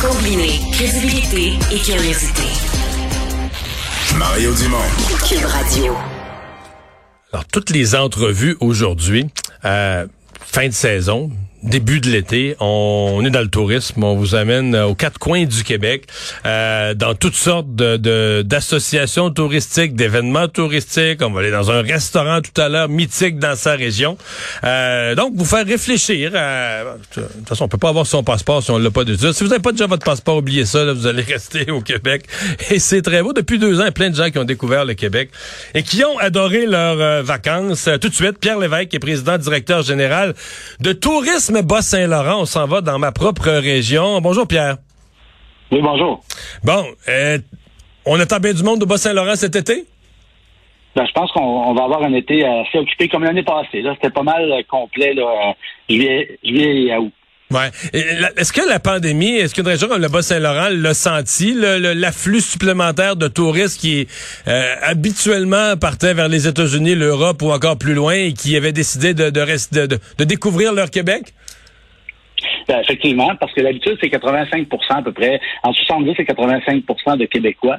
Combiner crédibilité et curiosité. Mario Dumont. Cube Radio. Alors, toutes les entrevues aujourd'hui, euh, fin de saison, début de l'été, on, est dans le tourisme, on vous amène aux quatre coins du Québec, euh, dans toutes sortes d'associations touristiques, d'événements touristiques. On va aller dans un restaurant tout à l'heure mythique dans sa région. Euh, donc, vous faire réfléchir. À, de toute façon, on peut pas avoir son passeport si on l'a pas déjà. Si vous n'avez pas déjà votre passeport, oubliez ça. Là, vous allez rester au Québec. Et c'est très beau. Depuis deux ans, plein de gens qui ont découvert le Québec et qui ont adoré leurs euh, vacances. tout de suite, Pierre Lévesque est président directeur général de Tourisme Bas-Saint-Laurent. On s'en va dans ma propre région. Bonjour, Pierre. Oui, bonjour. Bon, euh, on attend bien du monde au Bas-Saint-Laurent cet été? Ben, je pense qu'on va avoir un été assez occupé comme l'année passée. C'était pas mal euh, complet, là, juillet, juillet et août. Ouais. Est-ce que la pandémie, est-ce qu'une région comme le Bas-Saint-Laurent l'a senti, l'afflux supplémentaire de touristes qui euh, habituellement partaient vers les États-Unis, l'Europe ou encore plus loin et qui avaient décidé de, de, de, de découvrir leur Québec? Ben, effectivement, parce que l'habitude, c'est 85% à peu près, en 70 et 85% de Québécois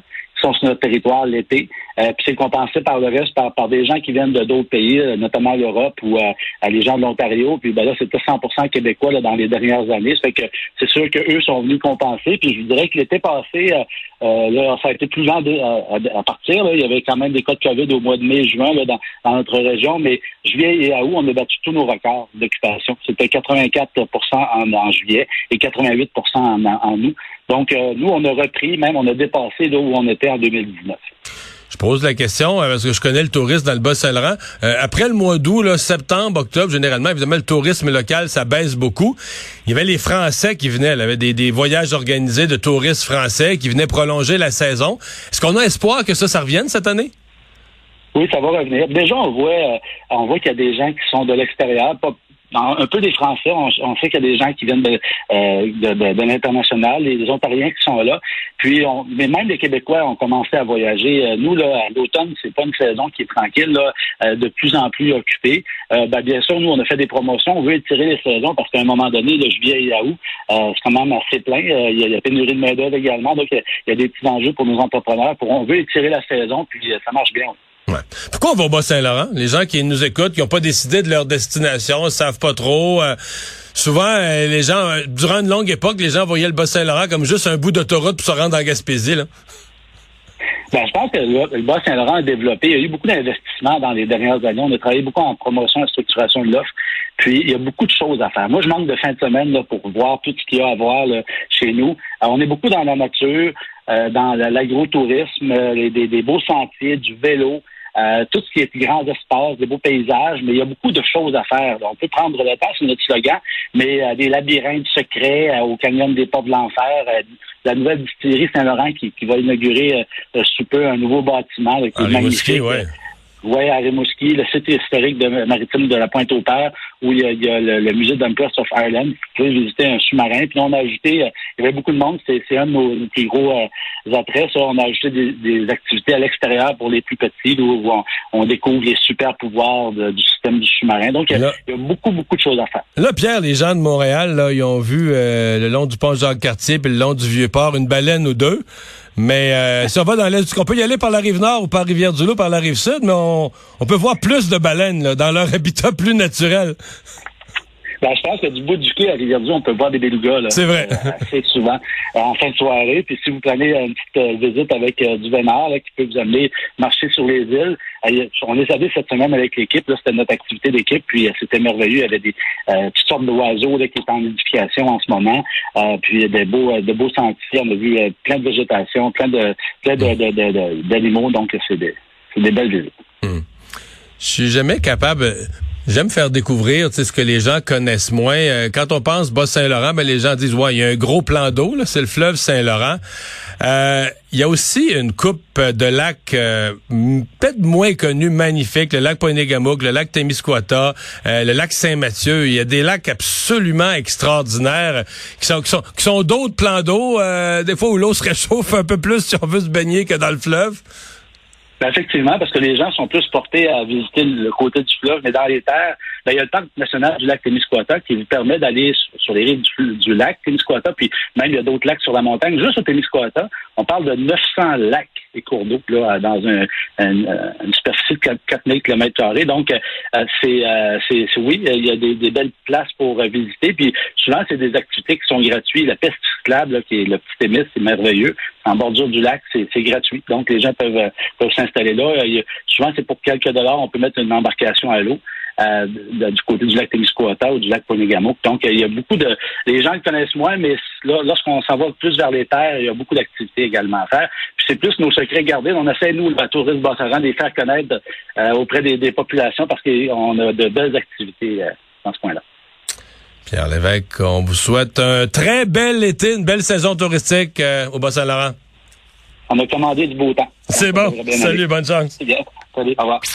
sur notre territoire l'été. Euh, puis c'est compensé par le reste par, des gens qui viennent de d'autres pays, euh, notamment l'Europe ou euh, les gens de l'Ontario. Puis ben là, c'était 100% québécois là, dans les dernières années. Fait que c'est sûr qu'eux sont venus compenser. Puis je dirais que l'été passé, ça a été plus lent à, partir. Il y avait quand même des cas de COVID au mois de mai, juin dans notre région. Mais juillet et août, on a battu tous nos records d'occupation. C'était 84 en, en, juillet et 88 en, en août. Donc, nous, on a repris, même on a dépassé là où on était en 2019. Je pose la question euh, parce que je connais le tourisme dans le Bas-Saint-Laurent. Euh, après le mois d'août, septembre, octobre, généralement, évidemment, le tourisme local, ça baisse beaucoup. Il y avait les Français qui venaient. Il y avait des, voyages organisés de touristes français qui venaient prolonger la saison. Est-ce qu'on a espoir que ça, ça revienne cette année? Oui, ça va revenir. Déjà, on voit, euh, on voit qu'il y a des gens qui sont de l'extérieur, pas, un peu des Français. On, sait qu'il y a des gens qui viennent de, euh, de, l'international, les Ontariens qui sont là. Puis, on, mais même les Québécois ont commencé à voyager. Euh, nous, là, à l'automne, c'est pas une saison qui est tranquille, là, euh, de plus en plus occupée. Ben, bien sûr, nous, on a fait des promotions. On veut étirer les saisons parce qu'à un moment donné, le juillet et août, c'est quand même assez plein. il, y a, pénurie de main-d'œuvre également. Donc, il y, a, des petits enjeux pour nos entrepreneurs. Pour, on veut étirer la saison, puis ça marche bien. Pourquoi on va au Bas-Saint-Laurent? Les gens qui nous écoutent, qui n'ont pas décidé de leur destination, ne savent pas trop. Euh, souvent, euh, les gens, euh, durant une longue époque, les gens voyaient le Bas-Saint-Laurent comme juste un bout d'autoroute pour se rendre en Gaspésie. Là. Ben, je pense que le, Bas-Saint-Laurent a développé. Il y a eu beaucoup d'investissements dans les dernières années. On a travaillé beaucoup en promotion et structuration de l'offre. Puis, il y a beaucoup de choses à faire. Moi, je manque de fin de semaine là, pour voir tout ce qu'il y a à voir chez nous. on est beaucoup dans la nature, dans l'agrotourisme, des beaux sentiers, du vélo. Euh, tout ce qui est grands espaces, des beaux paysages, mais il y a beaucoup de choses à faire. on peut prendre le temps, c'est notre slogan, mais euh, des labyrinthes secrets euh, au canyon des portes de l'enfer, la nouvelle distillerie Saint-Laurent qui, va inaugurer sous peu un nouveau bâtiment qui est magnifique. Oui, à Rimouski, le site historique de maritime de la Pointe-au-Père, où il y a, le, musée d'Empress of Ireland. Vous pouvez visiter un sous-marin. Puis on a ajouté, euh, il y avait beaucoup de monde, c'est un de nos, plus gros euh, attraits. Ça. On a ajouté des, activités à l'extérieur pour les plus petits, où on, découvre les super pouvoirs du système du sous-marin. Donc, il y, a, beaucoup, beaucoup de choses à faire. Là, Pierre, les gens de Montréal, là, ils ont vu euh, le long du pont Jacques-Cartier puis le long du Vieux-Port une baleine ou deux. Mais euh, si on va dans l'est, on peut y aller par la rive nord ou par Rivière-du-Loup, par la rive sud, mais on, peut voir plus de baleines dans leur habitat plus naturel. Ben, je pense que du bout du quai à Rivière-du, on peut voir des belugas. C'est vrai. Euh, assez souvent euh, en fin de soirée. Puis si vous prenez une petite visite avec du vénard qui peut vous amener marcher sur les îles, on les a vus cette semaine avec l'équipe. C'était notre activité d'équipe. Puis c'était merveilleux. Il y avait des toutes sortes d'oiseaux qui étaient en édification en ce moment. puis des beaux, de beaux sentiers. On a vu plein de végétation, plein de plein d'animaux. Donc c'est des, des belles visites. Hmm. Je suis jamais capable. J'aime faire découvrir ce que les gens connaissent moins. Euh, quand on pense Bas-Saint-Laurent, ben, les gens disent, ouais, il y a un gros plan d'eau, c'est le fleuve Saint-Laurent. Euh, il y a aussi une coupe de lacs euh, peut-être moins connus, magnifiques, le lac Poinégamouk, le lac Témiscouata, le lac Saint-Mathieu. Il y a des lacs absolument extraordinaires qui sont, qui sont, qui sont d'autres plans d'eau, des fois où l'eau se réchauffe un peu plus si on veut se baigner que dans le fleuve. Ben effectivement, parce que les gens sont plus portés à visiter le côté du fleuve, mais dans les terres, ben, il y a le parc national du lac Témiscouata qui vous permet d'aller sur les rives du, lac Témiscouata, puis même il y a d'autres lacs sur la montagne. Juste au Témiscouata, on parle de 900 lacs et cours d'eau là, dans un, une superficie de 4, 4000 km Donc, euh, c'est, euh, c'est, oui, il y a des, belles places pour euh, visiter, puis souvent, c'est des activités qui sont gratuites. La piste cyclable, qui est le petit émis, c'est merveilleux. En bordure du lac, c'est, gratuit. Donc, les gens peuvent, peuvent s'installer là. souvent, c'est pour quelques dollars, on peut mettre une embarcation à l'eau. Euh, du côté du lac Témiscouata ou du lac Ponegamo. Donc, il y a beaucoup de... Les gens le connaissent moins, mais lorsqu'on s'en va plus vers les terres, il y a beaucoup d'activités également à faire. Puis c'est plus nos secrets gardés. On essaie, nous, le tourisme Bassaran, de les faire connaître euh, auprès des, populations parce qu'on a de belles activités euh, dans ce point-là. Pierre Lévesque, on vous souhaite un très bel été, une belle saison touristique au Bas-Saint-Laurent. On a commandé du beau temps. C'est bon. Salut, bonne chance. C'est bien. Salut, au revoir.